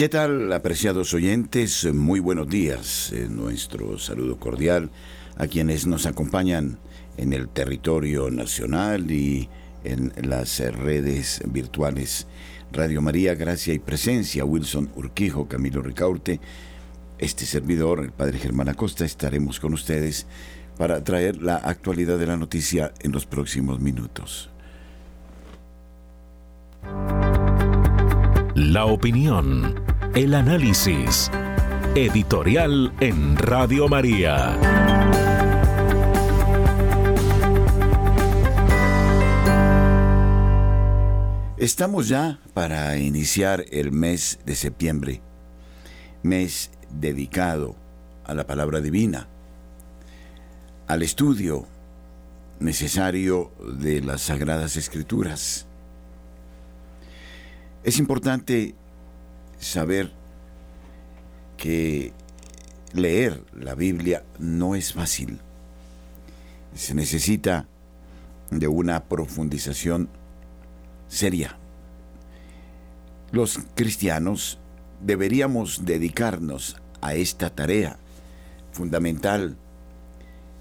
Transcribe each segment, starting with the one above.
¿Qué tal, apreciados oyentes? Muy buenos días. Eh, nuestro saludo cordial a quienes nos acompañan en el territorio nacional y en las redes virtuales. Radio María, Gracia y Presencia, Wilson Urquijo, Camilo Ricaurte, este servidor, el Padre Germán Acosta, estaremos con ustedes para traer la actualidad de la noticia en los próximos minutos. La opinión el análisis. Editorial en Radio María. Estamos ya para iniciar el mes de septiembre, mes dedicado a la palabra divina, al estudio necesario de las sagradas escrituras. Es importante saber que leer la Biblia no es fácil. Se necesita de una profundización seria. Los cristianos deberíamos dedicarnos a esta tarea fundamental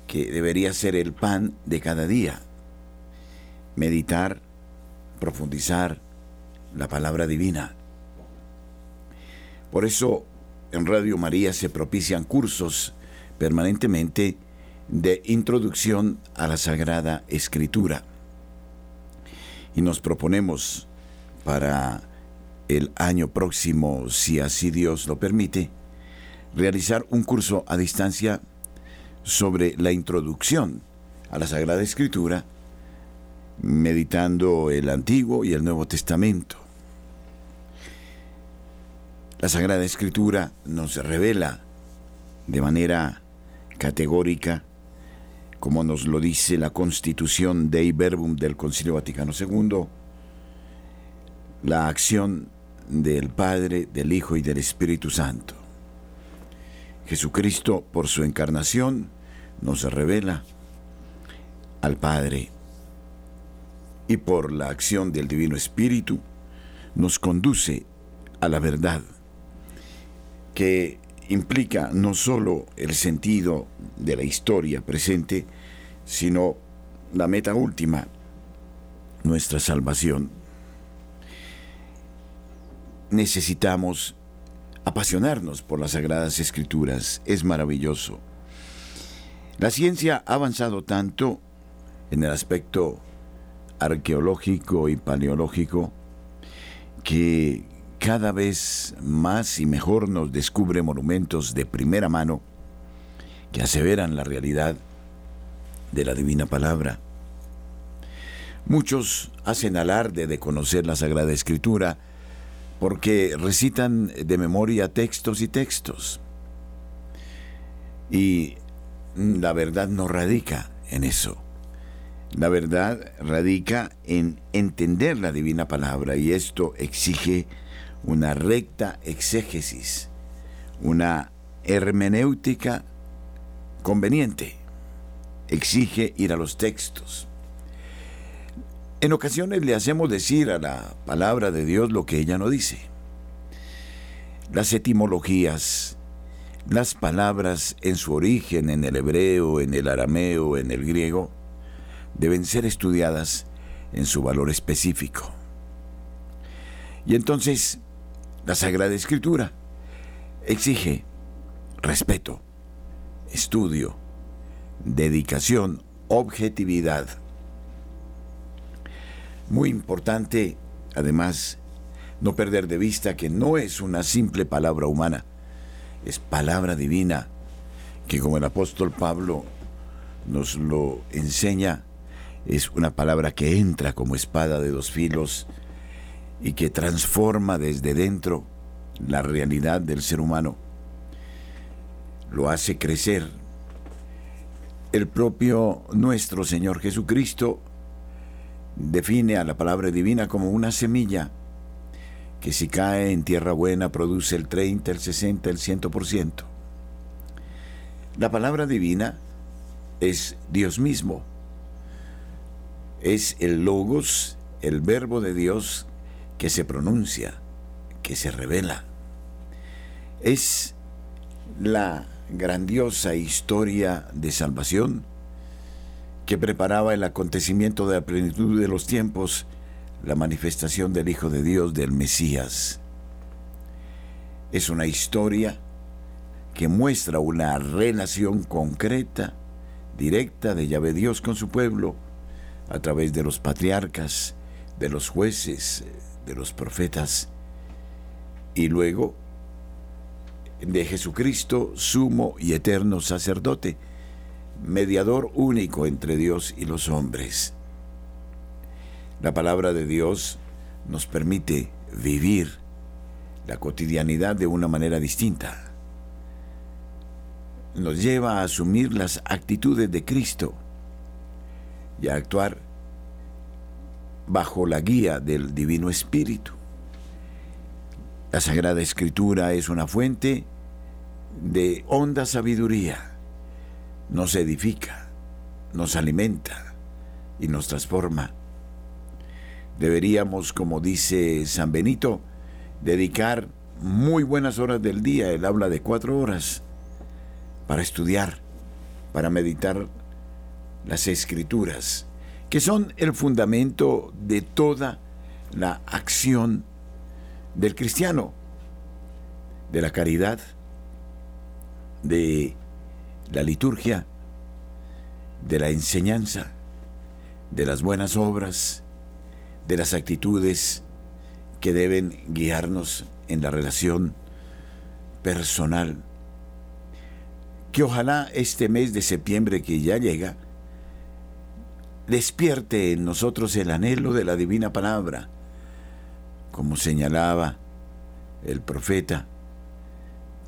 que debería ser el pan de cada día. Meditar, profundizar la palabra divina. Por eso en Radio María se propician cursos permanentemente de introducción a la Sagrada Escritura. Y nos proponemos para el año próximo, si así Dios lo permite, realizar un curso a distancia sobre la introducción a la Sagrada Escritura, meditando el Antiguo y el Nuevo Testamento. La Sagrada Escritura nos revela de manera categórica, como nos lo dice la Constitución Dei Verbum del Concilio Vaticano II, la acción del Padre, del Hijo y del Espíritu Santo. Jesucristo, por su encarnación, nos revela al Padre y por la acción del Divino Espíritu nos conduce a la verdad que implica no solo el sentido de la historia presente, sino la meta última, nuestra salvación. Necesitamos apasionarnos por las sagradas escrituras, es maravilloso. La ciencia ha avanzado tanto en el aspecto arqueológico y paleológico que cada vez más y mejor nos descubre monumentos de primera mano que aseveran la realidad de la divina palabra. Muchos hacen alarde de conocer la Sagrada Escritura porque recitan de memoria textos y textos. Y la verdad no radica en eso. La verdad radica en entender la divina palabra y esto exige una recta exégesis, una hermenéutica conveniente. Exige ir a los textos. En ocasiones le hacemos decir a la palabra de Dios lo que ella no dice. Las etimologías, las palabras en su origen, en el hebreo, en el arameo, en el griego, deben ser estudiadas en su valor específico. Y entonces la Sagrada Escritura exige respeto, estudio, dedicación, objetividad. Muy importante, además, no perder de vista que no es una simple palabra humana, es palabra divina, que como el apóstol Pablo nos lo enseña, es una palabra que entra como espada de dos filos y que transforma desde dentro la realidad del ser humano, lo hace crecer. El propio nuestro Señor Jesucristo define a la palabra divina como una semilla que si cae en tierra buena produce el 30, el 60, el 100%. La palabra divina es Dios mismo, es el logos, el verbo de Dios que se pronuncia, que se revela. es la grandiosa historia de salvación que preparaba el acontecimiento de la plenitud de los tiempos, la manifestación del Hijo de Dios, del Mesías. Es una historia que muestra una relación concreta, directa de Yahvé Dios con su pueblo, a través de los patriarcas, de los jueces, de los profetas, y luego de Jesucristo, sumo y eterno sacerdote, mediador único entre Dios y los hombres. La palabra de Dios nos permite vivir la cotidianidad de una manera distinta. Nos lleva a asumir las actitudes de Cristo y a actuar bajo la guía del Divino Espíritu. La Sagrada Escritura es una fuente de honda sabiduría. Nos edifica, nos alimenta y nos transforma. Deberíamos, como dice San Benito, dedicar muy buenas horas del día, él habla de cuatro horas, para estudiar, para meditar las escrituras, que son el fundamento de toda la acción del cristiano, de la caridad, de la liturgia, de la enseñanza, de las buenas obras, de las actitudes que deben guiarnos en la relación personal. Que ojalá este mes de septiembre que ya llega, despierte en nosotros el anhelo de la divina palabra, como señalaba el profeta,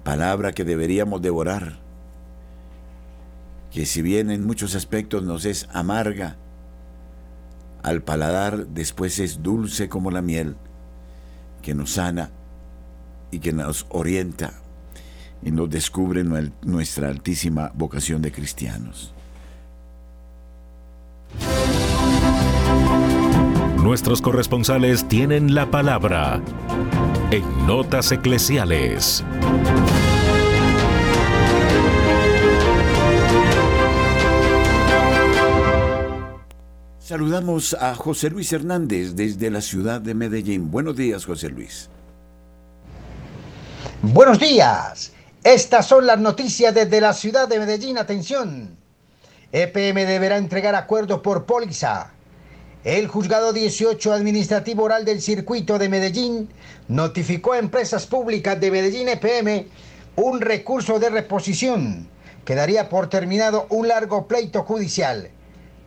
palabra que deberíamos devorar, que si bien en muchos aspectos nos es amarga, al paladar después es dulce como la miel, que nos sana y que nos orienta y nos descubre nuestra altísima vocación de cristianos. Nuestros corresponsales tienen la palabra en Notas Eclesiales. Saludamos a José Luis Hernández desde la ciudad de Medellín. Buenos días, José Luis. Buenos días. Estas son las noticias desde la ciudad de Medellín. Atención. EPM deberá entregar acuerdos por póliza el juzgado 18 administrativo oral del circuito de Medellín notificó a empresas públicas de Medellín EPM un recurso de reposición que daría por terminado un largo pleito judicial.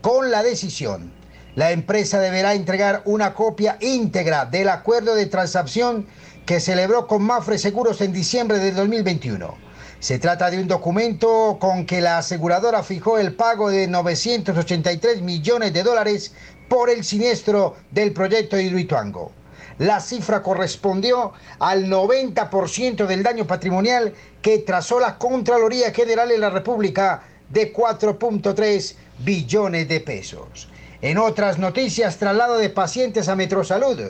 Con la decisión, la empresa deberá entregar una copia íntegra del acuerdo de transacción que celebró con Mafre Seguros en diciembre de 2021. Se trata de un documento con que la aseguradora fijó el pago de 983 millones de dólares por el siniestro del proyecto Hidroituango. La cifra correspondió al 90% del daño patrimonial que trazó la Contraloría General de la República de 4.3 billones de pesos. En otras noticias, traslado de pacientes a Metrosalud.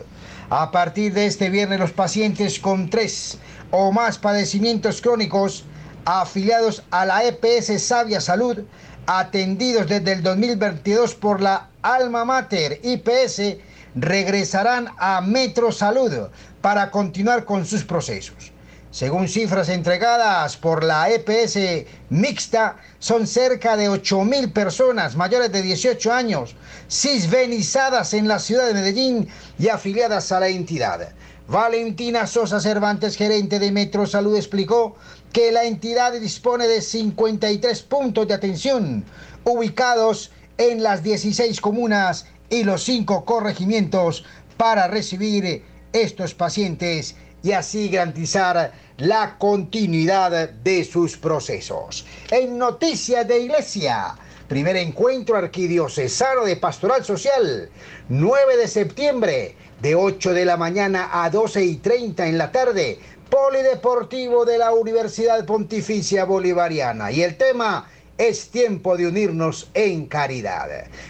A partir de este viernes, los pacientes con tres o más padecimientos crónicos afiliados a la EPS Sabia Salud, atendidos desde el 2022 por la Alma Mater IPS, regresarán a Metro Salud para continuar con sus procesos. Según cifras entregadas por la EPS mixta, son cerca de 8.000 personas mayores de 18 años cisvenizadas en la ciudad de Medellín y afiliadas a la entidad. Valentina Sosa Cervantes, gerente de Metro Salud, explicó que la entidad dispone de 53 puntos de atención ubicados en las 16 comunas y los 5 corregimientos para recibir estos pacientes y así garantizar la continuidad de sus procesos. En Noticias de Iglesia, primer encuentro arquidiocesano de Pastoral Social, 9 de septiembre, de 8 de la mañana a 12 y 30 en la tarde, Polideportivo de la Universidad Pontificia Bolivariana. Y el tema es tiempo de unirnos en caridad.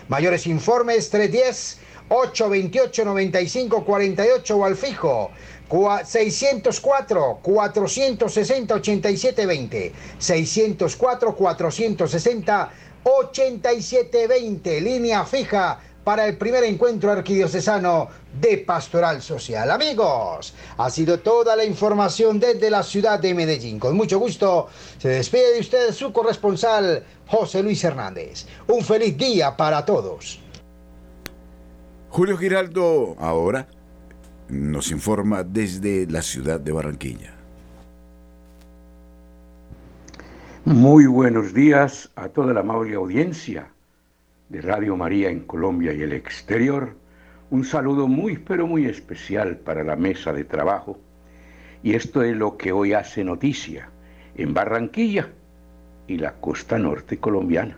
Mayores informes 310 828-9548 o al fijo 604-460-8720. 604-460-8720. Línea fija para el primer encuentro arquidiocesano de Pastoral Social. Amigos, ha sido toda la información desde la ciudad de Medellín. Con mucho gusto se despide de ustedes su corresponsal José Luis Hernández. Un feliz día para todos. Julio Giraldo ahora nos informa desde la ciudad de Barranquilla. Muy buenos días a toda la amable audiencia de Radio María en Colombia y el exterior. Un saludo muy pero muy especial para la mesa de trabajo. Y esto es lo que hoy hace noticia en Barranquilla y la costa norte colombiana.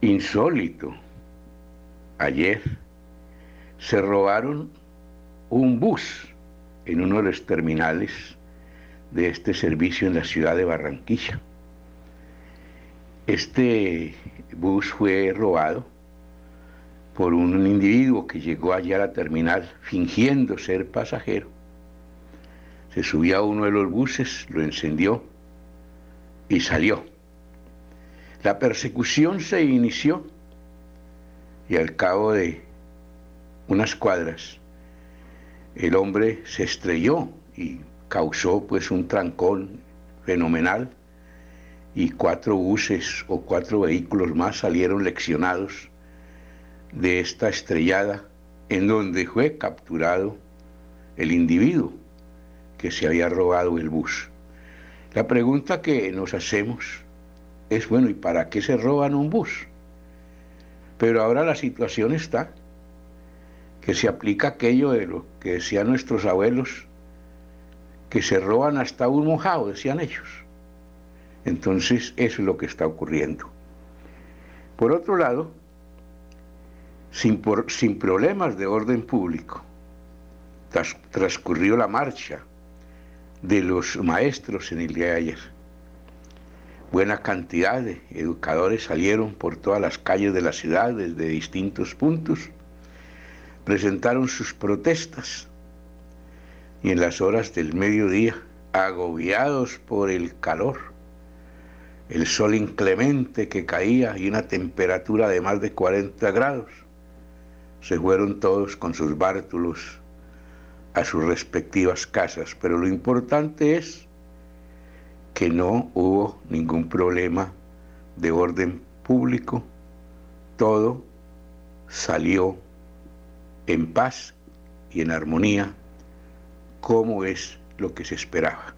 Insólito. Ayer se robaron un bus en uno de los terminales de este servicio en la ciudad de Barranquilla. Este bus fue robado por un individuo que llegó allá a la terminal fingiendo ser pasajero. Se subió a uno de los buses, lo encendió y salió. La persecución se inició y al cabo de unas cuadras el hombre se estrelló y causó pues un trancón fenomenal y cuatro buses o cuatro vehículos más salieron leccionados de esta estrellada en donde fue capturado el individuo que se había robado el bus. La pregunta que nos hacemos es, bueno, ¿y para qué se roban un bus? Pero ahora la situación está que se aplica aquello de lo que decían nuestros abuelos, que se roban hasta un mojado, decían ellos. Entonces, eso es lo que está ocurriendo. Por otro lado, sin, problemas de orden público, transcurrió la marcha de los maestros en el día de ayer. Buena cantidad de educadores salieron por todas las calles de la ciudad desde distintos puntos presentaron sus protestas y en las horas del mediodía, agobiados por el calor, el sol inclemente que caía y una temperatura de más de 40 grados, se fueron todos con sus bártulos a sus respectivas casas. Pero lo importante es que no hubo ningún problema de orden público, todo salió en paz y en armonía, como es lo que se esperaba.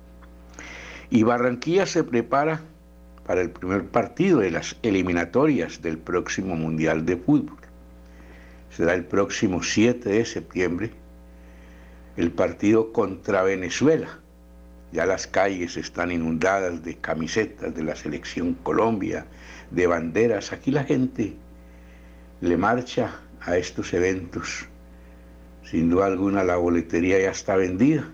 Y Barranquilla se prepara para el primer partido de las eliminatorias del próximo Mundial de Fútbol. Será el próximo 7 de septiembre el partido contra Venezuela. Ya las calles están inundadas de camisetas de la selección Colombia, de banderas. Aquí la gente le marcha a estos eventos sin duda alguna la boletería ya está vendida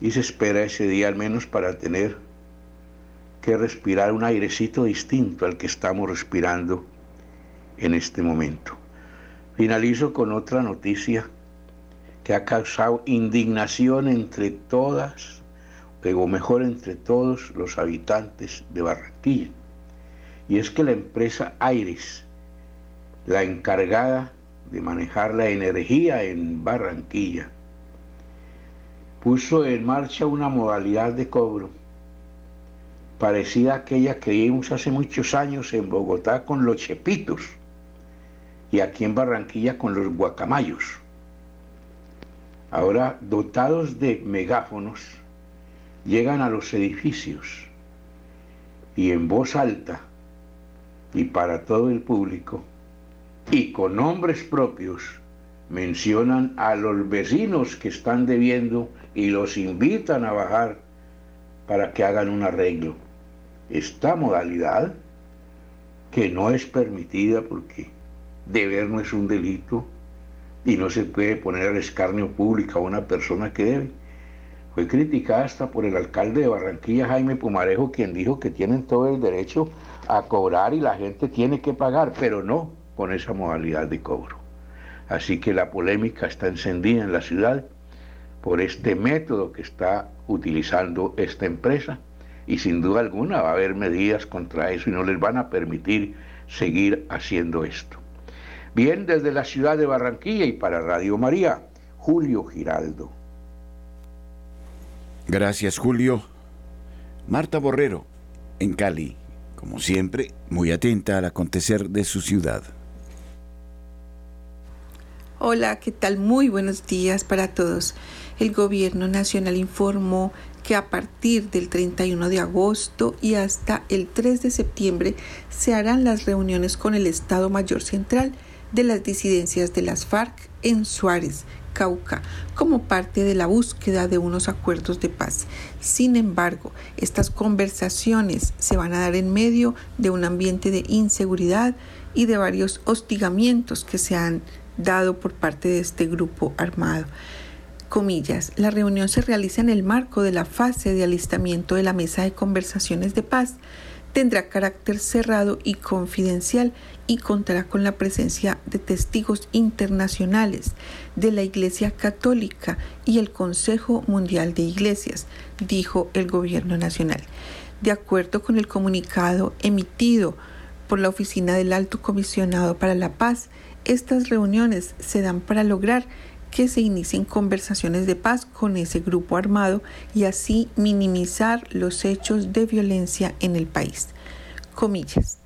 y se espera ese día al menos para tener que respirar un airecito distinto al que estamos respirando en este momento. Finalizo con otra noticia que ha causado indignación entre todas, o mejor entre todos los habitantes de Barranquilla. Y es que la empresa Aires, la encargada de manejar la energía en Barranquilla, puso en marcha una modalidad de cobro parecida a aquella que vimos hace muchos años en Bogotá con los chepitos y aquí en Barranquilla con los guacamayos. Ahora, dotados de megáfonos, llegan a los edificios y en voz alta y para todo el público y con nombres propios mencionan a los vecinos que están debiendo y los invitan a bajar para que hagan un arreglo. Esta modalidad, que no es permitida porque deber no es un delito y no se puede poner al escarnio público a una persona que debe, fue criticada hasta por el alcalde de Barranquilla, Jaime Pumarejo, quien dijo que tienen todo el derecho a cobrar y la gente tiene que pagar, pero no, con esa modalidad de cobro. Así que la polémica está encendida en la ciudad por este método que está utilizando esta empresa y sin duda alguna va a haber medidas contra eso y no les van a permitir seguir haciendo esto. Bien, desde la ciudad de Barranquilla y para Radio María, Julio Giraldo. Gracias, Julio. Marta Borrero, en Cali, como siempre, muy atenta al acontecer de su ciudad. Hola, ¿qué tal? Muy buenos días para todos. El Gobierno Nacional informó que a partir del 31 de agosto y hasta el 3 de septiembre se harán las reuniones con el Estado Mayor Central de las disidencias de las FARC en Suárez, Cauca, como parte de la búsqueda de unos acuerdos de paz. Sin embargo, estas conversaciones se van a dar en medio de un ambiente de inseguridad y de varios hostigamientos que se han dado por parte de este grupo armado comillas, la reunión se realiza en el marco de la fase de alistamiento de la mesa de conversaciones de paz. Tendrá carácter cerrado y confidencial y contará con la presencia de testigos internacionales de la Iglesia Católica y el Consejo Mundial de Iglesias, dijo el Gobierno Nacional. De acuerdo con el comunicado emitido por la Oficina del Alto Comisionado para la Paz, estas reuniones se dan para lograr que se inicien conversaciones de paz con ese grupo armado y así minimizar los hechos de violencia en el país. Comillas.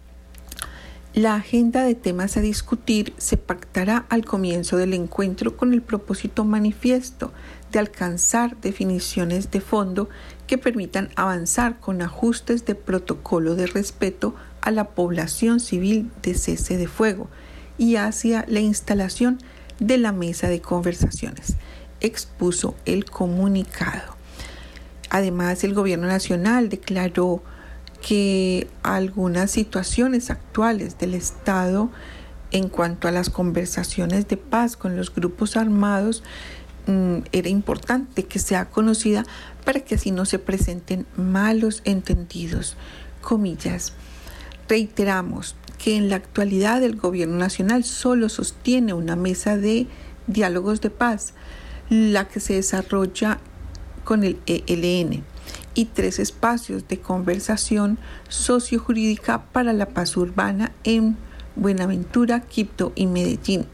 La agenda de temas a discutir se pactará al comienzo del encuentro con el propósito manifiesto de alcanzar definiciones de fondo que permitan avanzar con ajustes de protocolo de respeto a la población civil de cese de fuego y hacia la instalación de la mesa de conversaciones, expuso el comunicado. Además, el gobierno nacional declaró que algunas situaciones actuales del Estado en cuanto a las conversaciones de paz con los grupos armados mm, era importante que sea conocida para que así no se presenten malos entendidos. Comillas. Reiteramos que en la actualidad el gobierno nacional solo sostiene una mesa de diálogos de paz, la que se desarrolla con el ELN y tres espacios de conversación sociojurídica para la paz urbana en Buenaventura, Quibdó y Medellín.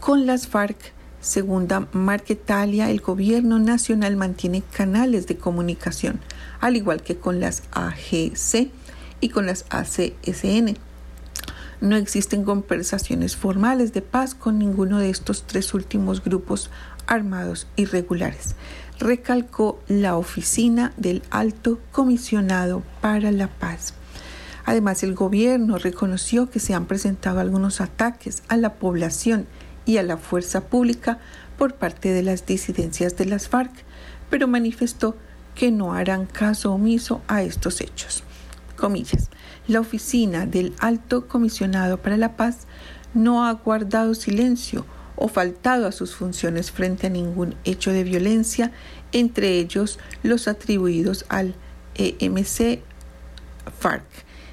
Con las FARC, segunda Marquetalia, el gobierno nacional mantiene canales de comunicación, al igual que con las AGC y con las ACSN no existen conversaciones formales de paz con ninguno de estos tres últimos grupos armados irregulares, recalcó la oficina del Alto Comisionado para la Paz. Además, el gobierno reconoció que se han presentado algunos ataques a la población y a la fuerza pública por parte de las disidencias de las FARC, pero manifestó que no harán caso omiso a estos hechos. Comillas la oficina del Alto Comisionado para la Paz no ha guardado silencio o faltado a sus funciones frente a ningún hecho de violencia, entre ellos los atribuidos al EMC FARC.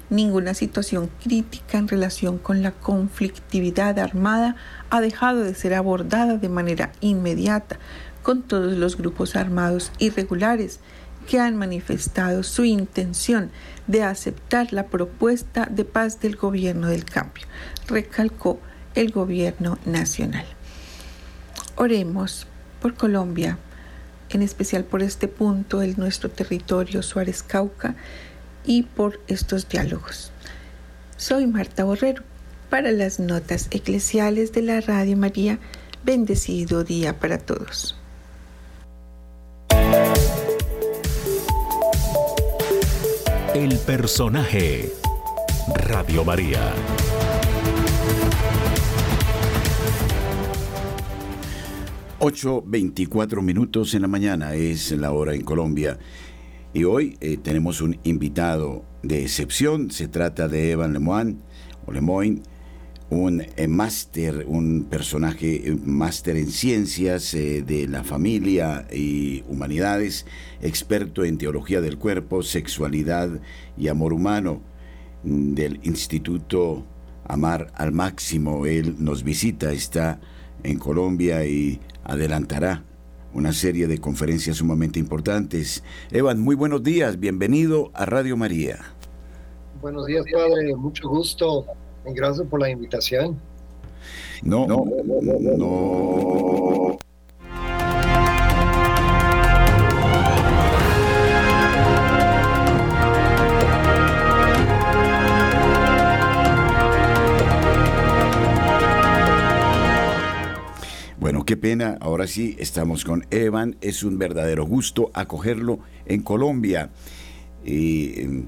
Ninguna situación crítica en relación con la conflictividad armada ha dejado de ser abordada de manera inmediata con todos los grupos armados irregulares que han manifestado su intención de aceptar la propuesta de paz del gobierno del cambio, recalcó el gobierno nacional. Oremos por Colombia, en especial por este punto de nuestro territorio Suárez Cauca y por estos diálogos. Soy Marta Borrero para las notas eclesiales de la Radio María. Bendecido día para todos. El personaje. Radio María. Ocho veinticuatro minutos en la mañana es la hora en Colombia. Y hoy eh, tenemos un invitado de excepción. Se trata de Evan Lemoine, o Lemoyne, un eh, máster, un personaje eh, máster en ciencias eh, de la familia y humanidades, experto en teología del cuerpo, sexualidad y amor humano mm, del Instituto Amar al Máximo. Él nos visita, está en Colombia y adelantará una serie de conferencias sumamente importantes. Evan, muy buenos días, bienvenido a Radio María. Buenos días, padre, mucho gusto gracias por la invitación. No, no, no, no. Bueno, qué pena, ahora sí estamos con Evan, es un verdadero gusto acogerlo en Colombia. Em,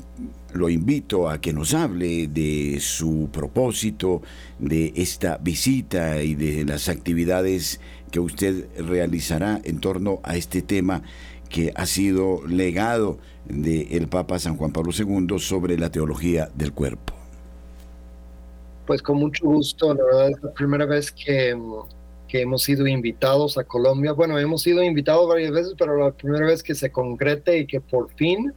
lo invito a que nos hable de su propósito, de esta visita y de las actividades que usted realizará en torno a este tema que ha sido legado del Papa San Juan Pablo II sobre la teología del cuerpo. Pues con mucho gusto, la verdad es la primera vez que, que hemos sido invitados a Colombia. Bueno, hemos sido invitados varias veces, pero la primera vez que se concrete y que por fin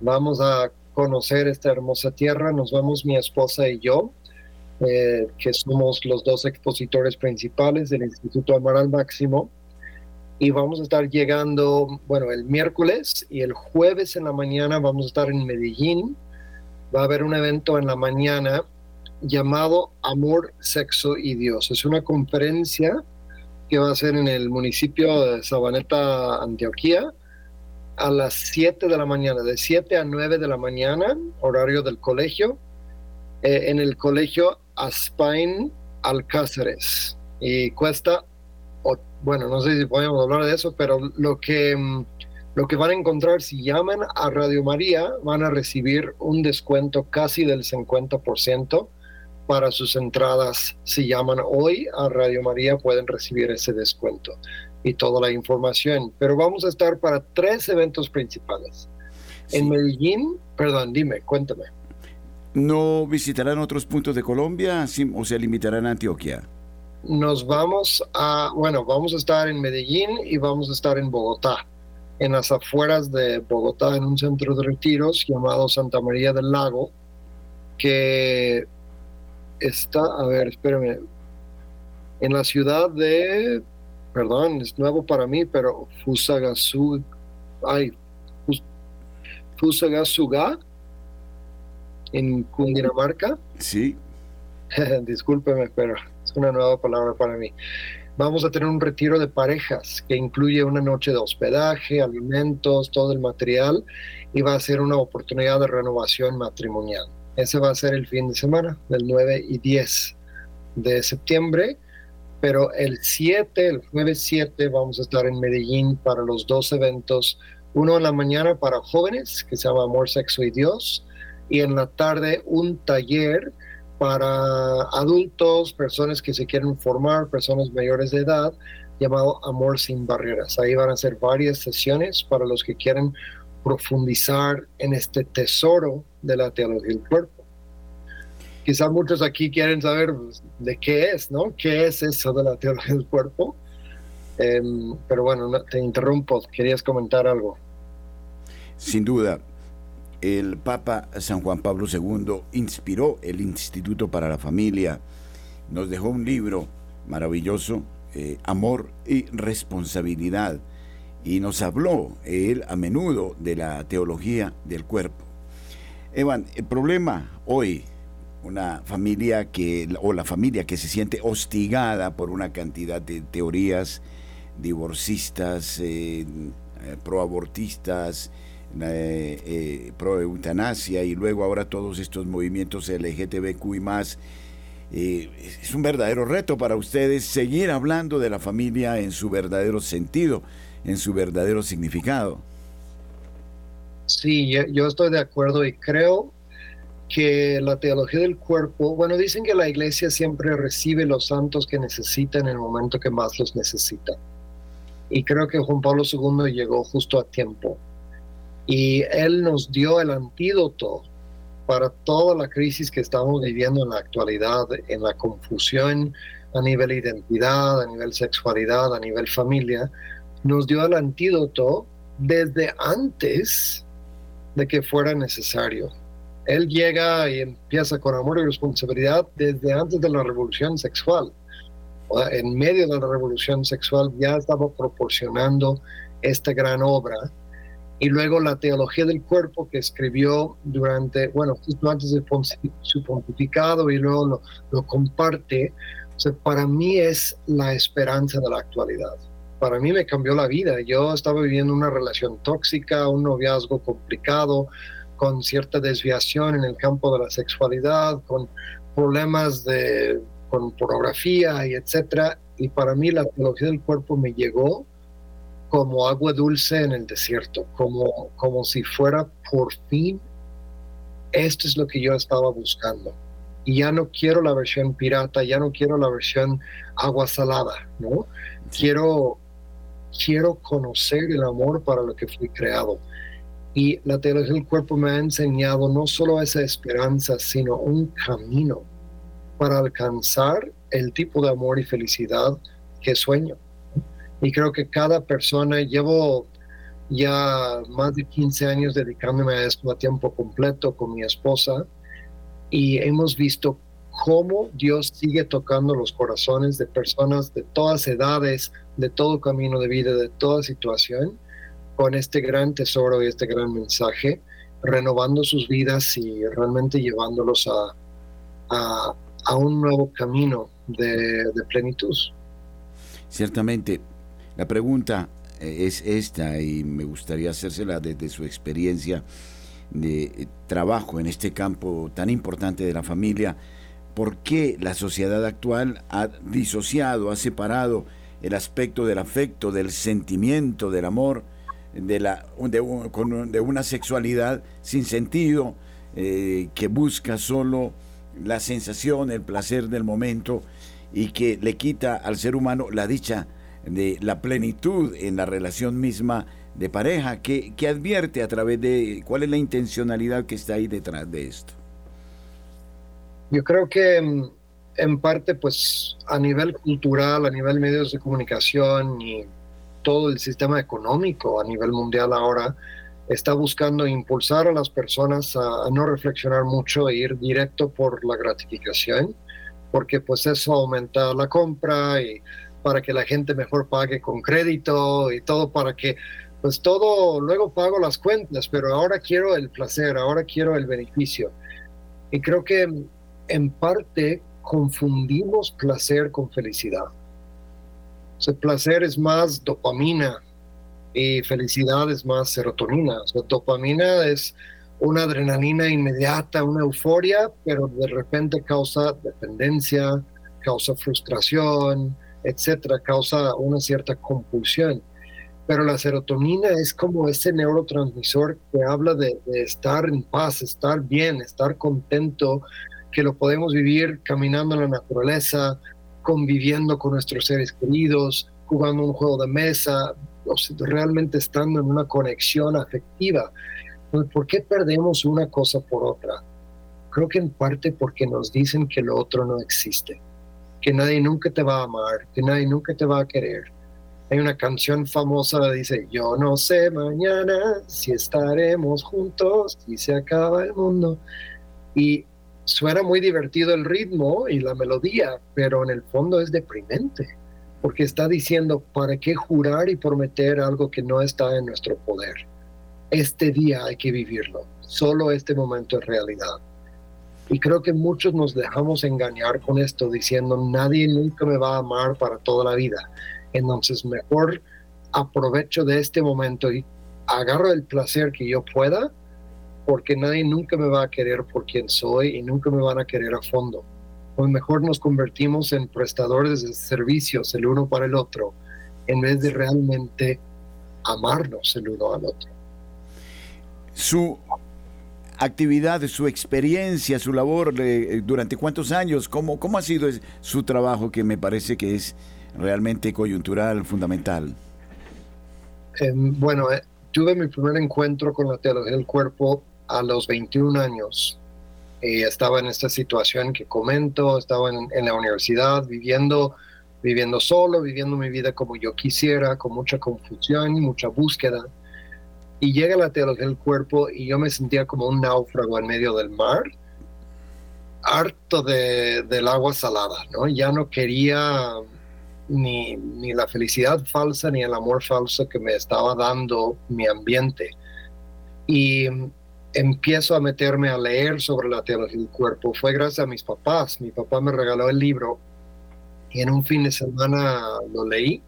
vamos a conocer esta hermosa tierra. Nos vamos mi esposa y yo, eh, que somos los dos expositores principales del Instituto Amaral Máximo. Y vamos a estar llegando, bueno, el miércoles y el jueves en la mañana vamos a estar en Medellín. Va a haber un evento en la mañana llamado Amor, Sexo y Dios. Es una conferencia que va a ser en el municipio de Sabaneta, Antioquia, a las 7 de la mañana, de 7 a 9 de la mañana, horario del colegio, eh, en el colegio Aspain Alcáceres. Y cuesta, bueno, no sé si podemos hablar de eso, pero lo que, mm, lo que van a encontrar si llaman a Radio María, van a recibir un descuento casi del 50% para sus entradas. Si llaman hoy a Radio María, pueden recibir ese descuento y toda la información. Pero vamos a estar para tres eventos principales. En Medellín, perdón, dime, cuéntame. ¿No visitarán otros puntos de Colombia o se limitarán a Antioquia? Nos vamos a, bueno, vamos a estar en Medellín y vamos a estar en Bogotá, en las afueras de Bogotá, en un centro de retiros llamado Santa María del Lago, que está, a ver, espérame, en la ciudad de, perdón, es nuevo para mí, pero Fusagasu, ay, Fusagasuga, en Cundinamarca. Sí. Discúlpeme, pero es una nueva palabra para mí. Vamos a tener un retiro de parejas que incluye una noche de hospedaje, alimentos, todo el material y va a ser una oportunidad de renovación matrimonial. Ese va a ser el fin de semana, del 9 y 10 de septiembre. Pero el 7, el jueves 7, vamos a estar en Medellín para los dos eventos. Uno en la mañana para jóvenes, que se llama Amor, Sexo y Dios. Y en la tarde un taller para adultos, personas que se quieren formar, personas mayores de edad, llamado Amor sin Barreras. Ahí van a ser varias sesiones para los que quieren profundizar en este tesoro de la teología del cuerpo. Quizá muchos aquí quieren saber pues, de qué es, ¿no? ¿Qué es eso de la teología del cuerpo? Em, pero bueno, te interrumpo, querías comentar algo. Sin duda, el Papa San Juan Pablo II inspiró el Instituto para la Familia, nos dejó un libro maravilloso, eh, Amor y Responsabilidad, y nos habló él a menudo de la teología del cuerpo. Evan, el problema hoy, una familia que, o la familia que se siente hostigada por una cantidad de teorías divorcistas, eh, eh, proabortistas, eh, eh, pro eutanasia y luego ahora todos estos movimientos LGTBQ y más. es un verdadero reto para ustedes seguir hablando de la familia en su verdadero sentido, en su verdadero significado. Sí, yo estoy de acuerdo y creo que la teología del cuerpo, bueno, dicen que la iglesia siempre recibe los santos que necesita en el momento que más los necesita. Y creo que Juan Pablo II llegó justo a tiempo. Y él nos dio el antídoto para toda la crisis que estamos viviendo en la actualidad, en la confusión a nivel identidad, a nivel sexualidad, a nivel familia. Nos dio el antídoto desde antes de que fuera necesario. Él llega y empieza con amor y responsabilidad desde antes de la revolución sexual. en medio de la revolución sexual, ya estaba proporcionando esta gran obra. Y luego la teología del cuerpo que escribió durante, bueno, justo antes de su pontificado y luego lo, comparte, o sea, para mí es la esperanza de la actualidad. Para mí me cambió la vida. Yo estaba viviendo una relación tóxica, un noviazgo complicado, con cierta desviación en el campo de la sexualidad, con problemas de, con pornografía y etcétera. Y para mí la teología del cuerpo me llegó como agua dulce en el desierto, como, como si fuera por fin, esto es lo que yo estaba buscando. Y ya no quiero la versión pirata, ya no quiero la versión agua salada, ¿no? Quiero, quiero conocer el amor para lo que fui creado. Y la teología del cuerpo me ha enseñado no solo esa esperanza, sino un camino para alcanzar el tipo de amor y felicidad que sueño. Y creo que cada persona, llevo ya más de 15 años dedicándome a esto a tiempo completo con mi esposa y hemos visto cómo Dios sigue tocando los corazones de personas de todas edades, de todo camino de vida, de toda situación, con este gran tesoro y este gran mensaje, renovando sus vidas y realmente llevándolos a, a, un nuevo camino de, de plenitud. Ciertamente, la pregunta eh, es esta y me gustaría hacérsela desde su experiencia de trabajo en este campo tan importante de la familia. ¿Por qué la sociedad actual ha disociado, ha separado el aspecto del afecto, del sentimiento, del amor, de, la, de, una sexualidad sin sentido, eh, que busca solo la sensación, el placer del momento y que le quita al ser humano la dicha de la plenitud en la relación misma de pareja, que, que advierte a través de cuál es la intencionalidad que está ahí detrás de esto. Yo creo que mm, en parte, pues a nivel cultural, a nivel medios de comunicación y todo el sistema económico a nivel mundial ahora, está buscando impulsar a las personas a, no reflexionar mucho e ir directo por la gratificación, porque pues eso aumenta la compra y para que la gente mejor pague con crédito y todo para que, pues todo, luego pago las cuentas, pero ahora quiero el placer, ahora quiero el beneficio. Y creo que en parte confundimos placer con felicidad. O placer es más dopamina y felicidad es más serotonina. O dopamina es una adrenalina inmediata, una euforia, pero de repente causa dependencia, causa frustración, etcétera, causa una cierta compulsión. Pero la serotonina es como ese neurotransmisor que habla de, estar en paz, estar bien, estar contento, que lo podemos vivir caminando en la naturaleza, conviviendo con nuestros seres queridos, jugando un juego de mesa, realmente estando en una conexión afectiva. ¿Por qué perdemos una cosa por otra? Creo que en parte porque nos dicen que lo otro no existe que nadie nunca te va a amar, que nadie nunca te va a querer. Hay una canción famosa que dice, yo no sé mañana si estaremos juntos, si se acaba el mundo. Y suena muy divertido el ritmo y la melodía, pero en el fondo es deprimente, porque está diciendo, ¿para qué jurar y prometer algo que no está en nuestro poder? Este día hay que vivirlo, solo este momento es realidad. Y creo que muchos nos dejamos engañar con esto, diciendo, nadie nunca me va a amar para toda la vida. Entonces, mejor aprovecho de este momento y agarro el placer que yo pueda, porque nadie nunca me va a querer por quien soy y nunca me van a querer a fondo. Pues mejor nos convertimos en prestadores de servicios el uno para el otro, en vez de realmente amarnos el uno al otro. Su actividad, su experiencia, su labor eh, durante cuántos años, cómo, cómo ha sido su trabajo que me parece que es realmente coyuntural, fundamental. Em, bueno, eh, tuve mi primer encuentro con la teología del cuerpo a los 21 años. estaba en esta situación que comento, estaba en, la universidad viviendo viviendo solo, viviendo mi vida como yo quisiera, con mucha confusión, mucha búsqueda y llega la teología del cuerpo y yo me sentía como un náufrago en medio del mar, harto de, del agua salada, ¿no? Ya no quería ni, ni la felicidad falsa ni el amor falso que me estaba dando mi ambiente. Y empiezo a meterme a leer sobre la teología del cuerpo. Fue gracias a mis papás. Mi papá me regaló el libro y en un fin de semana lo leí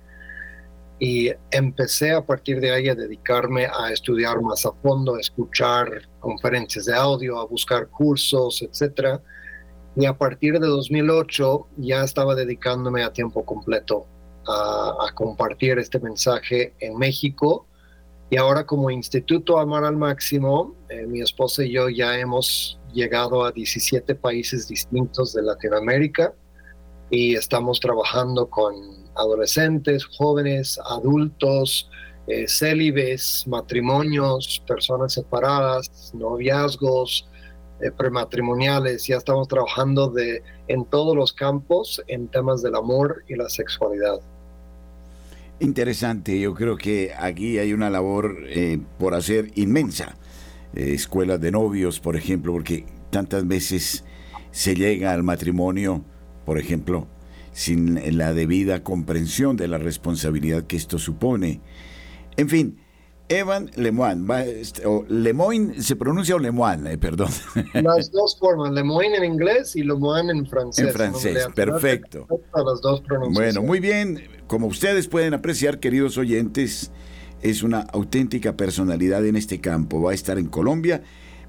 y empecé a partir de ahí a dedicarme a estudiar más a fondo, a escuchar conferencias de audio, a buscar cursos, etcétera. Y a partir de 2008 ya estaba dedicándome a tiempo completo a, a compartir este mensaje en México. Y ahora como Instituto Amar al Máximo, eh, mi esposa y yo ya hemos llegado a 17 países distintos de Latinoamérica y estamos trabajando con adolescentes, jóvenes, adultos, eh, célibes, matrimonios, personas separadas, noviazgos, eh, prematrimoniales. Ya estamos trabajando de, en todos los campos en temas del amor y la sexualidad. Interesante, yo creo que aquí hay una labor eh, por hacer inmensa. escuelas de novios, por ejemplo, porque tantas veces se llega al matrimonio, por ejemplo, sin la debida comprensión de la responsabilidad que esto supone. En fin, Evan Lemoine, o Lemoine, ¿se pronuncia o Lemoine? Eh, perdón. Las dos formas, Lemoine en inglés y Lemoine en francés. En francés, perfecto. Las dos bueno, muy bien. Como ustedes pueden apreciar, queridos oyentes, es una auténtica personalidad en este campo. Va a estar en Colombia,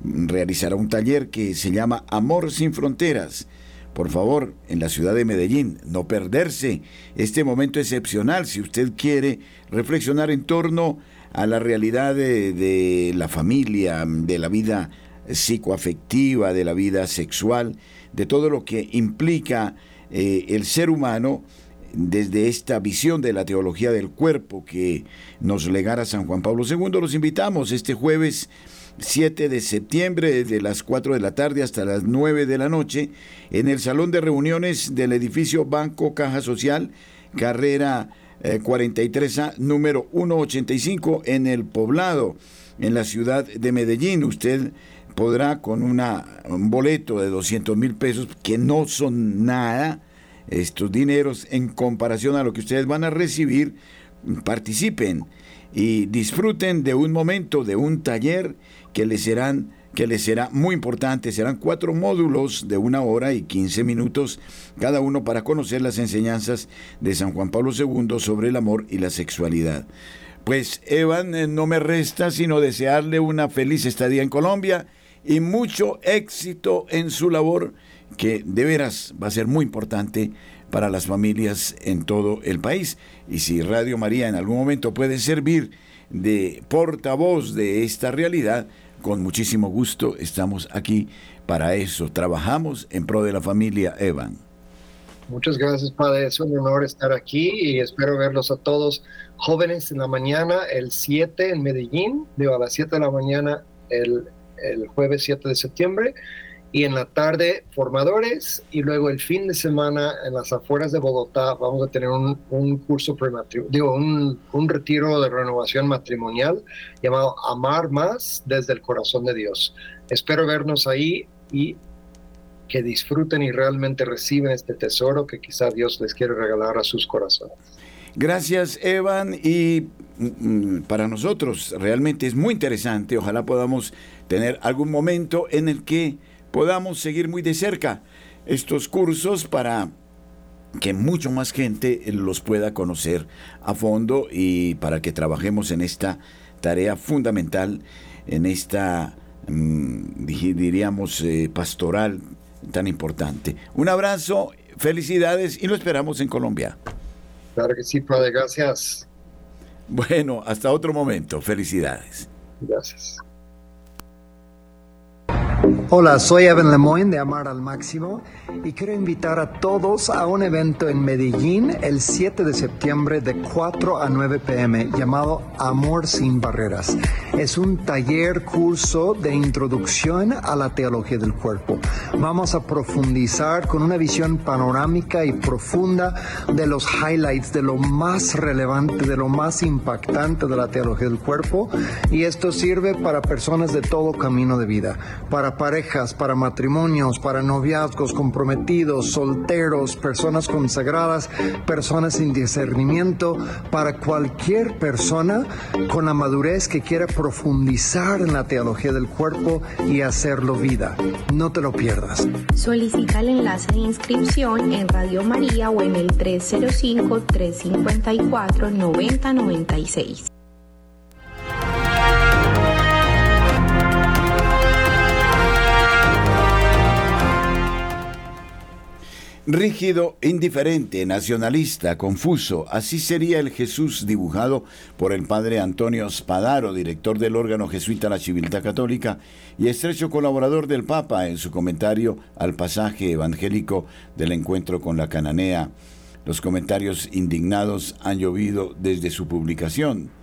realizará un taller que se llama Amor sin Fronteras. Por favor, en la ciudad de Medellín, no perderse. Este momento excepcional si usted quiere reflexionar en torno a la realidad de, la familia, de la vida psicoafectiva, de la vida sexual, de todo lo que implica eh, el ser humano desde esta visión de la teología del cuerpo que nos legara San Juan Pablo II. Los invitamos este jueves 7 de septiembre, desde las 4 de la tarde hasta las 9 de la noche, en el salón de reuniones del edificio Banco Caja Social, carrera 43A, eh, número 185, en el poblado, en la ciudad de Medellín. Usted podrá con una, un boleto de 200 mil pesos, que no son nada, estos dineros en comparación a lo que ustedes van a recibir, participen y disfruten de un momento, de un taller que les serán que les será muy importante. Serán cuatro módulos de una hora y quince minutos cada uno para conocer las enseñanzas de San Juan Pablo II sobre el amor y la sexualidad. Pues Evan, eh, no me resta sino desearle una feliz estadía en Colombia y mucho éxito en su labor, que de veras va a ser muy importante para las familias en todo el país. Y si Radio María en algún momento puede servir de portavoz de esta realidad, con muchísimo gusto estamos aquí para eso. Trabajamos en pro de la familia Evan. Muchas gracias, Padre. Es un honor estar aquí y espero verlos a todos jóvenes en la mañana, el 7 en Medellín, digo a las 7 de la mañana el, el jueves 7 de septiembre y en la tarde formadores y luego el fin de semana en las afueras de Bogotá vamos a tener un, un curso digo, un, un, retiro de renovación matrimonial llamado Amar más desde el corazón de Dios. Espero vernos ahí y que disfruten y realmente reciben este tesoro que quizá Dios les quiere regalar a sus corazones. Gracias, Evan. Y mm, para nosotros realmente es muy interesante. Ojalá podamos tener algún momento en el que podamos seguir muy de cerca estos cursos para que mucho más gente los pueda conocer a fondo y para que trabajemos en esta tarea fundamental, en esta, mm, diríamos, eh, pastoral tan importante. Un abrazo, felicidades y lo esperamos en Colombia. Claro que sí, Padre, gracias. Bueno, hasta otro momento, felicidades. Gracias. Hola, soy Evan Lemoyne de Amar al Máximo y quiero invitar a todos a un evento en Medellín el 7 de septiembre de 4 a 9 pm llamado Amor sin Barreras. Es un taller curso de introducción a la teología del cuerpo. Vamos a profundizar con una visión panorámica y profunda de los highlights, de lo más relevante, de lo más impactante de la teología del cuerpo y esto sirve para personas de todo camino de vida, para parejas parejas, para matrimonios, para noviazgos, comprometidos, solteros, personas consagradas, personas sin discernimiento, para cualquier persona con la madurez que quiera profundizar en la teología del cuerpo y hacerlo vida. No te lo pierdas. Solicita el enlace de inscripción en Radio María o en el 305-354-9096. Rígido, indiferente, nacionalista, confuso, así sería el Jesús dibujado por el padre Antonio Spadaro, director del órgano jesuita La Civilidad Católica y estrecho colaborador del Papa en su comentario al pasaje evangélico del encuentro con la cananea. Los comentarios indignados han llovido desde su publicación.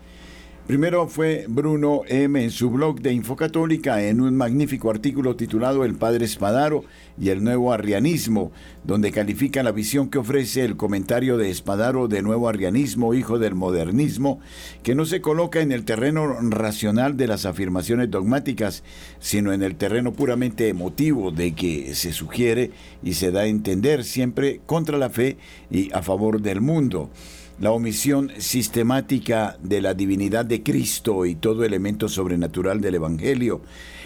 Primero fue Bruno M. en su blog de Infocatólica en un magnífico artículo titulado El Padre Espadaro y el Nuevo Arrianismo, donde califica la visión que ofrece el comentario de Espadaro de Nuevo Arrianismo, hijo del modernismo, que no se coloca en el terreno racional de las afirmaciones dogmáticas, sino en el terreno puramente emotivo de que se sugiere y se da a entender siempre contra la fe y a favor del mundo la omisión sistemática de la divinidad de Cristo y todo elemento sobrenatural del Evangelio,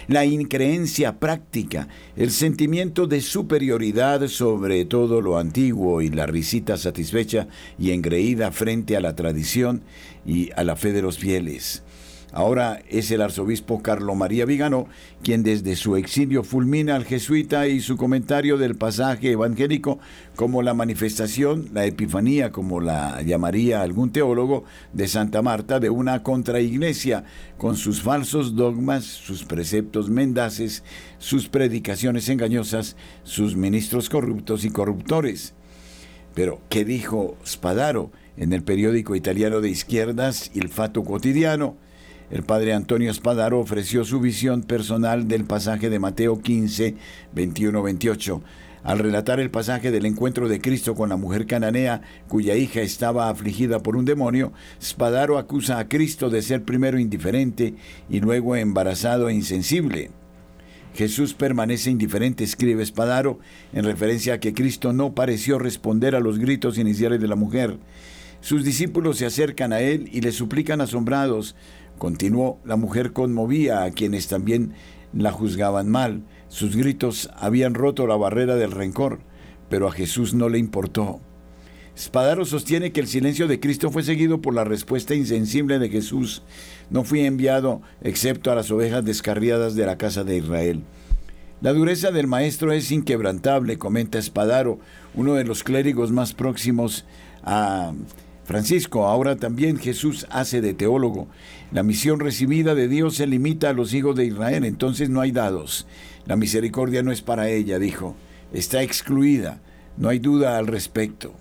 la increencia práctica, el sentimiento de superioridad sobre todo lo antiguo y la risita satisfecha y engreída frente a la tradición y a la fe de los fieles. Ahora es el arzobispo Carlo María Vigano quien desde su exilio fulmina al jesuita y su comentario del pasaje evangélico como la manifestación, la epifanía, como la llamaría algún teólogo, de Santa Marta de una contraiglesia con sus falsos dogmas, sus preceptos mendaces, sus predicaciones engañosas, sus ministros corruptos y corruptores. Pero, ¿qué dijo Spadaro en el periódico italiano de izquierdas Il Fatto Quotidiano? El padre Antonio Espadaro ofreció su visión personal del pasaje de Mateo 15, 21-28. Al relatar el pasaje del encuentro de Cristo con la mujer cananea, cuya hija estaba afligida por un demonio, Spadaro acusa a Cristo de ser primero indiferente y luego embarazado e insensible. Jesús permanece indiferente, escribe Spadaro, en referencia a que Cristo no pareció responder a los gritos iniciales de la mujer. Sus discípulos se acercan a él y le suplican asombrados, Continuó, la mujer conmovía a quienes también la juzgaban mal. Sus gritos habían roto la barrera del rencor, pero a Jesús no le importó. Spadaro sostiene que el silencio de Cristo fue seguido por la respuesta insensible de Jesús. No fui enviado excepto a las ovejas descarriadas de la casa de Israel. La dureza del maestro es inquebrantable, comenta Espadaro, uno de los clérigos más próximos a Francisco, ahora también Jesús hace de teólogo. La misión recibida de Dios se limita a los hijos de Israel, entonces no hay dados. La misericordia no es para ella, dijo. Está excluida. No hay duda al respecto.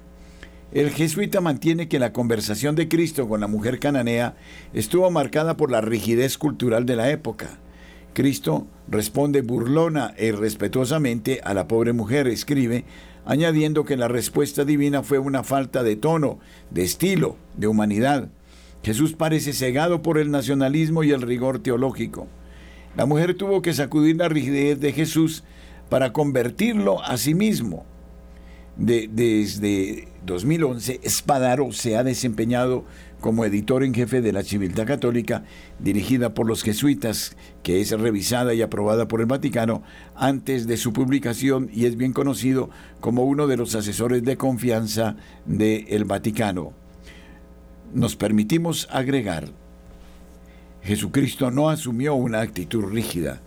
El jesuita mantiene que la conversación de Cristo con la mujer cananea estuvo marcada por la rigidez cultural de la época. Cristo responde burlona e irrespetuosamente a la pobre mujer, escribe, añadiendo que la respuesta divina fue una falta de tono, de estilo, de humanidad. Jesús parece cegado por el nacionalismo y el rigor teológico. La mujer tuvo que sacudir la rigidez de Jesús para convertirlo a sí mismo. desde 2011, Espadaro se ha desempeñado como editor en jefe de la Civiltad Católica, dirigida por los jesuitas, que es revisada y aprobada por el Vaticano antes de su publicación y es bien conocido como uno de los asesores de confianza del Vaticano. Nos permitimos agregar, Jesucristo no asumió una actitud rígida,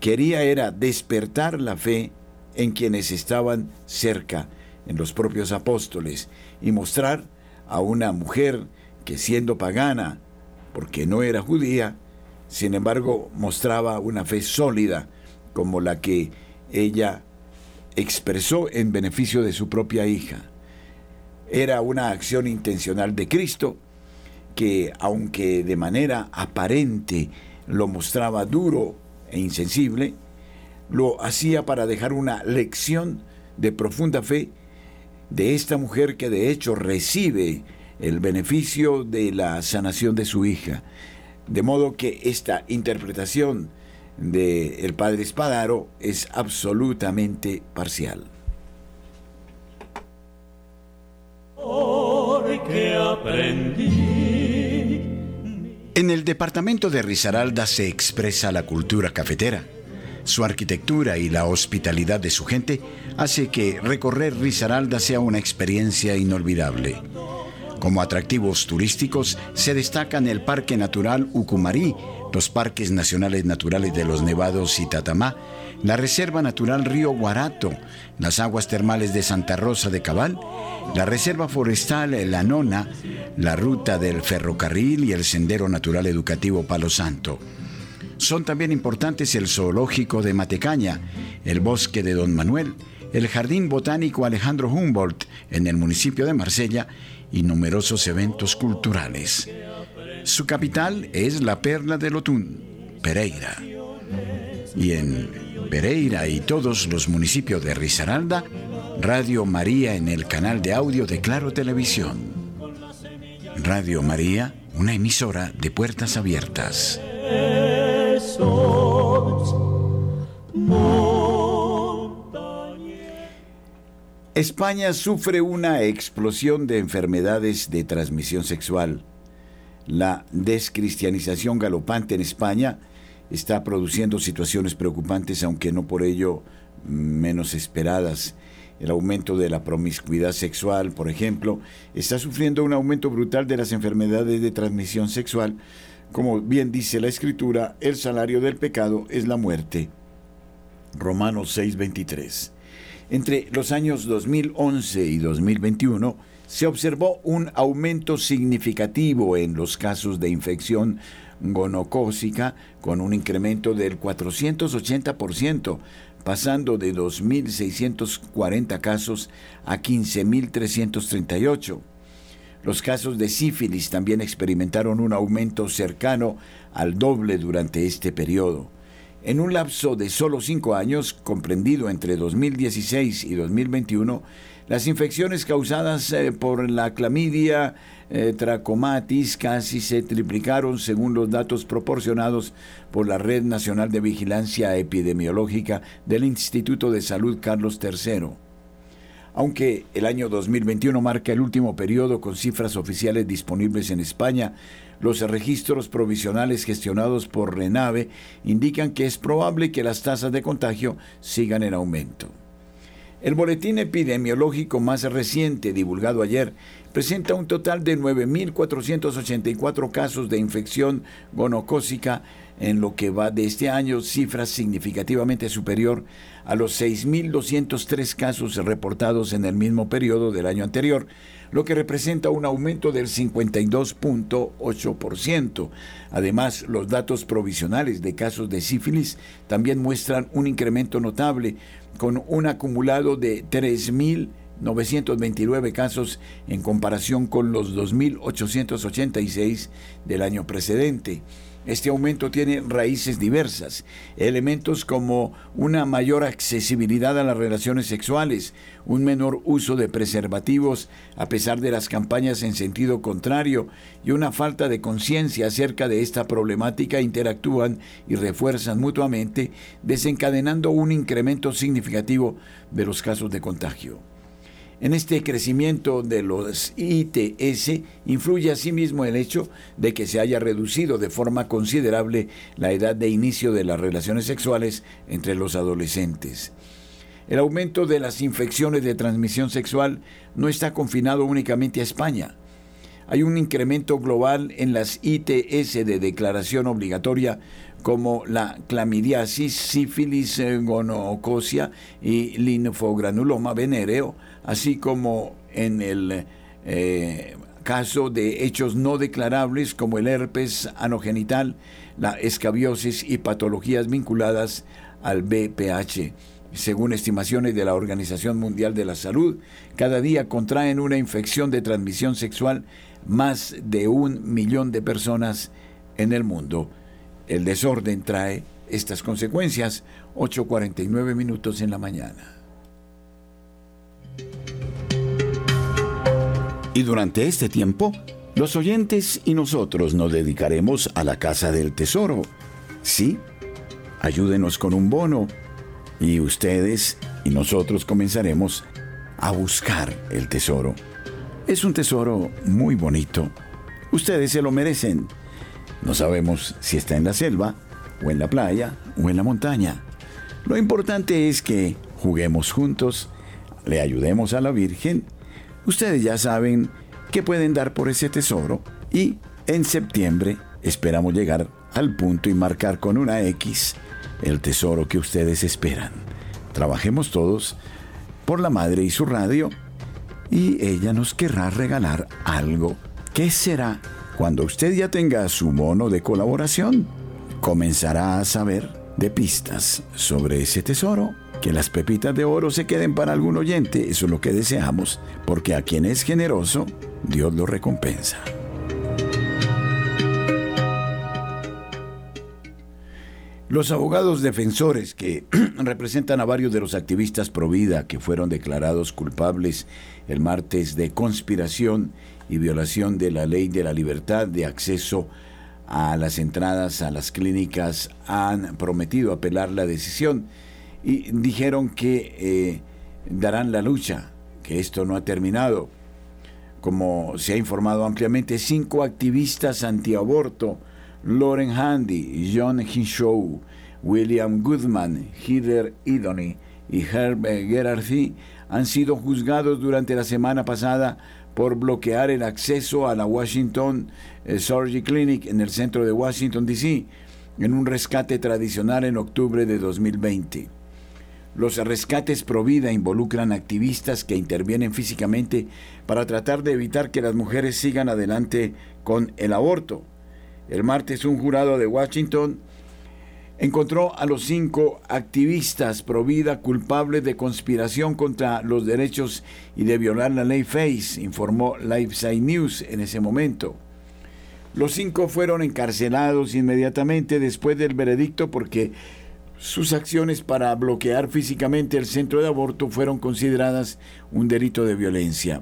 quería era despertar la fe en quienes estaban cerca, en los propios apóstoles, y mostrar a una mujer que siendo pagana, porque no era judía, sin embargo mostraba una fe sólida como la que ella expresó en beneficio de su propia hija. Era una acción intencional de Cristo que, aunque de manera aparente lo mostraba duro e insensible, lo hacía para dejar una lección de profunda fe de esta mujer que de hecho recibe el beneficio de la sanación de su hija. De modo que esta interpretación de el padre Espadaro es absolutamente parcial. En el departamento de Risaralda se expresa la cultura cafetera. Su arquitectura y la hospitalidad de su gente hace que recorrer Risaralda sea una experiencia inolvidable. Como atractivos turísticos se destacan el Parque Natural Ucumarí, los Parques Nacionales Naturales de los Nevados y Tatamá, la Reserva Natural Río Guarato, las aguas termales de Santa Rosa de Cabal, la Reserva Forestal La Nona, la Ruta del Ferrocarril y el Sendero Natural Educativo Palo Santo. Son también importantes el Zoológico de Matecaña, el Bosque de Don Manuel, el Jardín Botánico Alejandro Humboldt en el municipio de Marsella y numerosos eventos culturales. Su capital es la Perla del Otún, Pereira. Y en Pereira y todos los municipios de Risaralda, Radio María en el canal de audio de Claro Televisión. Radio María, una emisora de puertas abiertas. España sufre una explosión de enfermedades de transmisión sexual. La descristianización galopante en España está produciendo situaciones preocupantes, aunque no por ello menos esperadas. El aumento de la promiscuidad sexual, por ejemplo, está sufriendo un aumento brutal de las enfermedades de transmisión sexual. Como bien dice la Escritura, el salario del pecado es la muerte. Romanos 6:23. Entre los años 2011 y 2021 se observó un aumento significativo en los casos de infección gonocócica con un incremento del 480%, pasando de 2.640 casos a 15.338. Los casos de sífilis también experimentaron un aumento cercano al doble durante este periodo. En un lapso de solo cinco años, comprendido entre 2016 y 2021, las infecciones causadas eh, por la clamidia eh, trachomatis casi se triplicaron según los datos proporcionados por la Red Nacional de Vigilancia Epidemiológica del Instituto de Salud Carlos III. Aunque el año 2021 marca el último periodo con cifras oficiales disponibles en España, los registros provisionales gestionados por Renave indican que es probable que las tasas de contagio sigan en aumento. El boletín epidemiológico más reciente, divulgado ayer, presenta un total de 9.484 casos de infección gonocócica en lo que va de este año, cifra significativamente superior a los 6.203 casos reportados en el mismo periodo del año anterior, lo que representa un aumento del 52.8%. Además, los datos provisionales de casos de sífilis también muestran un incremento notable, con un acumulado de 3.929 casos en comparación con los 2.886 del año precedente. Este aumento tiene raíces diversas, elementos como una mayor accesibilidad a las relaciones sexuales, un menor uso de preservativos a pesar de las campañas en sentido contrario y una falta de conciencia acerca de esta problemática interactúan y refuerzan mutuamente, desencadenando un incremento significativo de los casos de contagio. En este crecimiento de los ITS influye asimismo el hecho de que se haya reducido de forma considerable la edad de inicio de las relaciones sexuales entre los adolescentes. El aumento de las infecciones de transmisión sexual no está confinado únicamente a España. Hay un incremento global en las ITS de declaración obligatoria como la clamidiasis, sífilis, gonocosia y linfogranuloma venéreo, así como en el eh, caso de hechos no declarables como el herpes anogenital, la escabiosis y patologías vinculadas al BPH. Según estimaciones de la Organización Mundial de la Salud, cada día contraen una infección de transmisión sexual más de un millón de personas en el mundo. El desorden trae estas consecuencias. 8.49 minutos en la mañana. Y durante este tiempo, los oyentes y nosotros nos dedicaremos a la Casa del Tesoro. Sí, ayúdenos con un bono y ustedes y nosotros comenzaremos a buscar el tesoro. Es un tesoro muy bonito. Ustedes se lo merecen. No sabemos si está en la selva, o en la playa, o en la montaña. Lo importante es que juguemos juntos, le ayudemos a la Virgen. Ustedes ya saben que pueden dar por ese tesoro y en septiembre esperamos llegar al punto y marcar con una X el tesoro que ustedes esperan. Trabajemos todos por la madre y su radio y ella nos querrá regalar algo. ¿Qué será? Cuando usted ya tenga su mono de colaboración, comenzará a saber de pistas sobre ese tesoro. Que las pepitas de oro se queden para algún oyente, eso es lo que deseamos, porque a quien es generoso, Dios lo recompensa. Los abogados defensores que representan a varios de los activistas pro vida que fueron declarados culpables el martes de conspiración y violación de la ley de la libertad de acceso a las entradas a las clínicas han prometido apelar la decisión y dijeron que eh, darán la lucha, que esto no ha terminado. Como se ha informado ampliamente, cinco activistas antiaborto Lauren Handy, John Hinshaw, William Goodman, Heather Idoni y Herb Gerardi han sido juzgados durante la semana pasada por bloquear el acceso a la Washington eh, Surgery Clinic en el centro de Washington, D.C., en un rescate tradicional en octubre de 2020. Los rescates pro vida involucran activistas que intervienen físicamente para tratar de evitar que las mujeres sigan adelante con el aborto. El martes un jurado de Washington encontró a los cinco activistas pro vida culpables de conspiración contra los derechos y de violar la ley FACE, informó LifeSide News en ese momento. Los cinco fueron encarcelados inmediatamente después del veredicto porque sus acciones para bloquear físicamente el centro de aborto fueron consideradas un delito de violencia.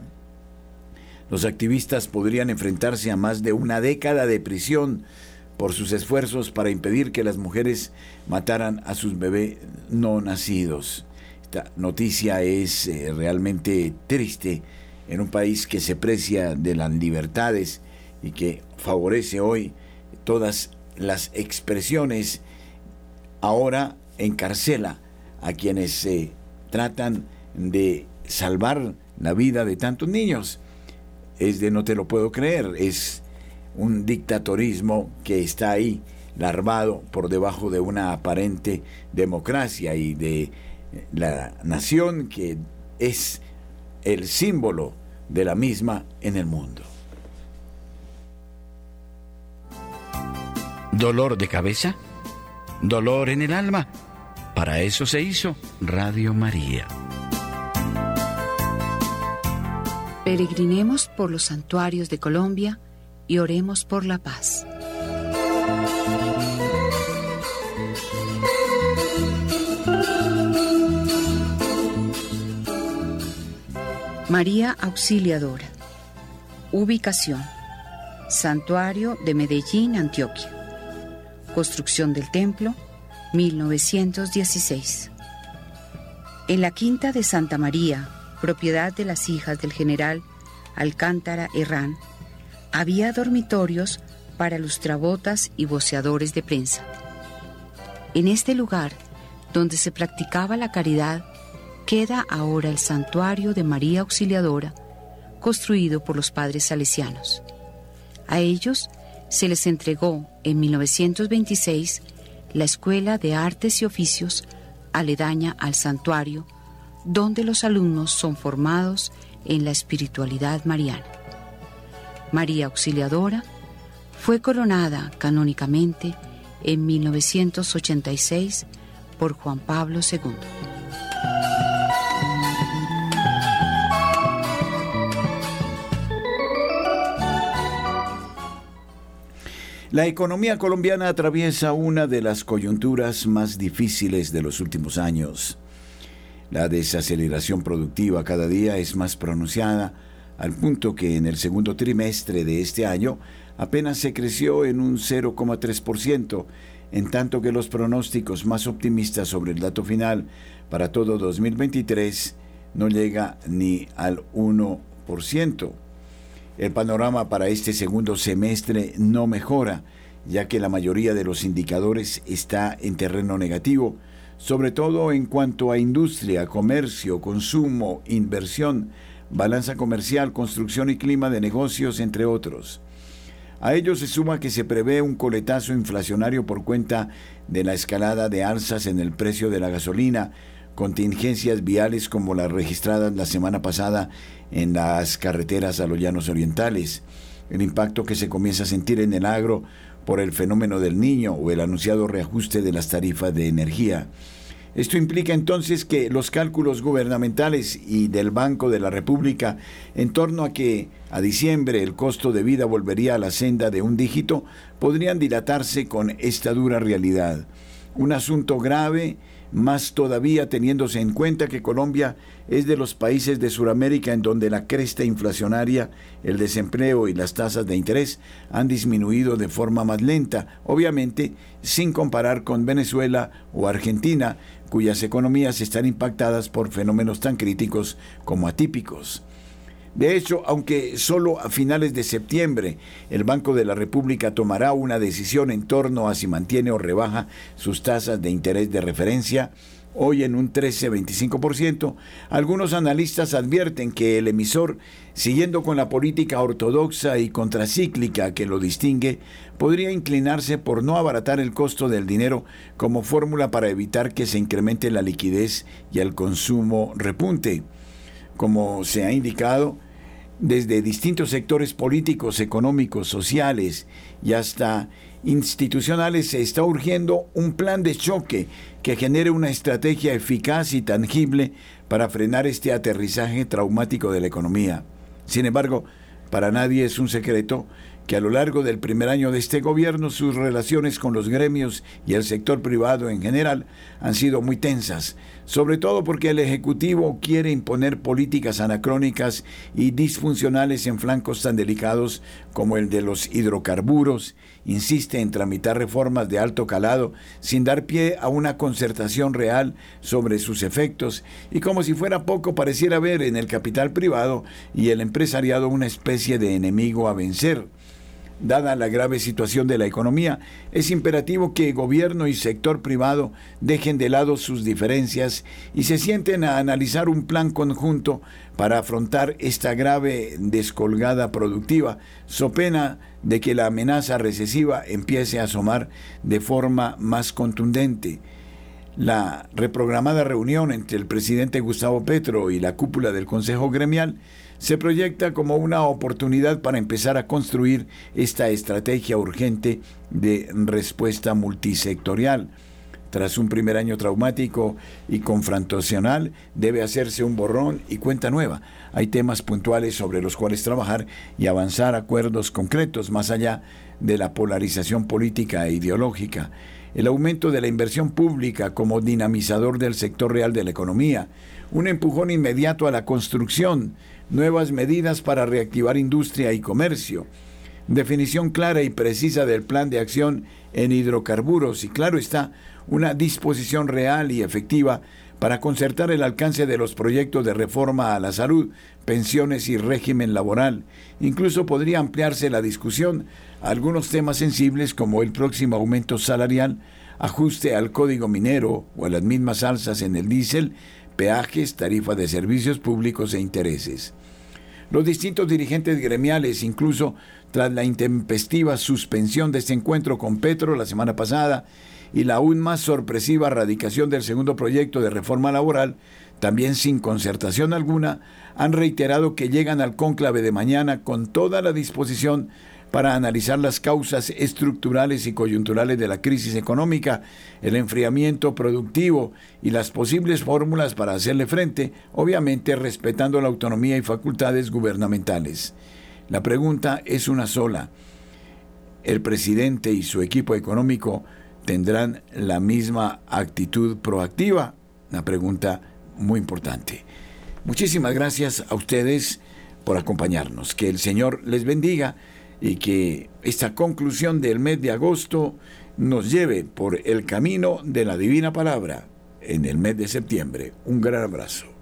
Los activistas podrían enfrentarse a más de una década de prisión por sus esfuerzos para impedir que las mujeres mataran a sus bebés no nacidos. Esta noticia es eh, realmente triste en un país que se precia de las libertades y que favorece hoy todas las expresiones, ahora encarcela a quienes se tratan de salvar la vida de tantos niños es de no te lo puedo creer, es un dictatorismo que está ahí larvado por debajo de una aparente democracia y de la nación que es el símbolo de la misma en el mundo. ¿Dolor de cabeza? ¿Dolor en el alma? Para eso se hizo Radio María. Peregrinemos por los santuarios de Colombia y oremos por la paz. María Auxiliadora. Ubicación. Santuario de Medellín, Antioquia. Construcción del templo, 1916. En la quinta de Santa María, propiedad de las hijas del general Alcántara Herrán, había dormitorios para lustrabotas y voceadores de prensa. En este lugar, donde se practicaba la caridad, queda ahora el santuario de María Auxiliadora, construido por los padres salesianos. A ellos se les entregó en 1926 la Escuela de Artes y Oficios aledaña al santuario, donde los alumnos son formados en la espiritualidad mariana. María Auxiliadora fue coronada canónicamente en 1986 por Juan Pablo II. La economía colombiana atraviesa una de las coyunturas más difíciles de los últimos años. La desaceleración productiva cada día es más pronunciada, al punto que en el segundo trimestre de este año apenas se creció en un 0,3%, en tanto que los pronósticos más optimistas sobre el dato final para todo 2023 no llega ni al 1%. El panorama para este segundo semestre no mejora, ya que la mayoría de los indicadores está en terreno negativo, sobre todo en cuanto a industria, comercio, consumo, inversión, balanza comercial, construcción y clima de negocios, entre otros. A ello se suma que se prevé un coletazo inflacionario por cuenta de la escalada de alzas en el precio de la gasolina, contingencias viales como las registradas la semana pasada en las carreteras a los llanos orientales, el impacto que se comienza a sentir en el agro por el fenómeno del niño o el anunciado reajuste de las tarifas de energía. Esto implica entonces que los cálculos gubernamentales y del Banco de la República en torno a que a diciembre el costo de vida volvería a la senda de un dígito podrían dilatarse con esta dura realidad. Un asunto grave más todavía teniéndose en cuenta que Colombia es de los países de Sudamérica en donde la cresta inflacionaria, el desempleo y las tasas de interés han disminuido de forma más lenta, obviamente sin comparar con Venezuela o Argentina, cuyas economías están impactadas por fenómenos tan críticos como atípicos. De hecho, aunque solo a finales de septiembre el Banco de la República tomará una decisión en torno a si mantiene o rebaja sus tasas de interés de referencia, hoy en un 13-25%, algunos analistas advierten que el emisor, siguiendo con la política ortodoxa y contracíclica que lo distingue, podría inclinarse por no abaratar el costo del dinero como fórmula para evitar que se incremente la liquidez y el consumo repunte. Como se ha indicado, desde distintos sectores políticos, económicos, sociales y hasta institucionales se está urgiendo un plan de choque que genere una estrategia eficaz y tangible para frenar este aterrizaje traumático de la economía. Sin embargo, para nadie es un secreto que a lo largo del primer año de este gobierno sus relaciones con los gremios y el sector privado en general han sido muy tensas, sobre todo porque el Ejecutivo quiere imponer políticas anacrónicas y disfuncionales en flancos tan delicados como el de los hidrocarburos, insiste en tramitar reformas de alto calado sin dar pie a una concertación real sobre sus efectos y como si fuera poco pareciera ver en el capital privado y el empresariado una especie de enemigo a vencer. Dada la grave situación de la economía, es imperativo que gobierno y sector privado dejen de lado sus diferencias y se sienten a analizar un plan conjunto para afrontar esta grave descolgada productiva, so pena de que la amenaza recesiva empiece a asomar de forma más contundente. La reprogramada reunión entre el presidente Gustavo Petro y la cúpula del Consejo Gremial se proyecta como una oportunidad para empezar a construir esta estrategia urgente de respuesta multisectorial. Tras un primer año traumático y confrontacional, debe hacerse un borrón y cuenta nueva. Hay temas puntuales sobre los cuales trabajar y avanzar acuerdos concretos más allá de la polarización política e ideológica. El aumento de la inversión pública como dinamizador del sector real de la economía, un empujón inmediato a la construcción, nuevas medidas para reactivar industria y comercio, definición clara y precisa del plan de acción en hidrocarburos y claro está, una disposición real y efectiva para concertar el alcance de los proyectos de reforma a la salud, pensiones y régimen laboral. Incluso podría ampliarse la discusión a algunos temas sensibles como el próximo aumento salarial, ajuste al código minero o a las mismas alzas en el diésel, peajes, tarifa de servicios públicos e intereses. Los distintos dirigentes gremiales, incluso tras la intempestiva suspensión de este encuentro con Petro la semana pasada y la aún más sorpresiva radicación del segundo proyecto de reforma laboral, también sin concertación alguna, han reiterado que llegan al cónclave de mañana con toda la disposición para analizar las causas estructurales y coyunturales de la crisis económica, el enfriamiento productivo y las posibles fórmulas para hacerle frente, obviamente respetando la autonomía y facultades gubernamentales. La pregunta es una sola. ¿El presidente y su equipo económico tendrán la misma actitud proactiva? Una pregunta muy importante. Muchísimas gracias a ustedes por acompañarnos. Que el Señor les bendiga y que esta conclusión del mes de agosto nos lleve por el camino de la divina palabra en el mes de septiembre. Un gran abrazo.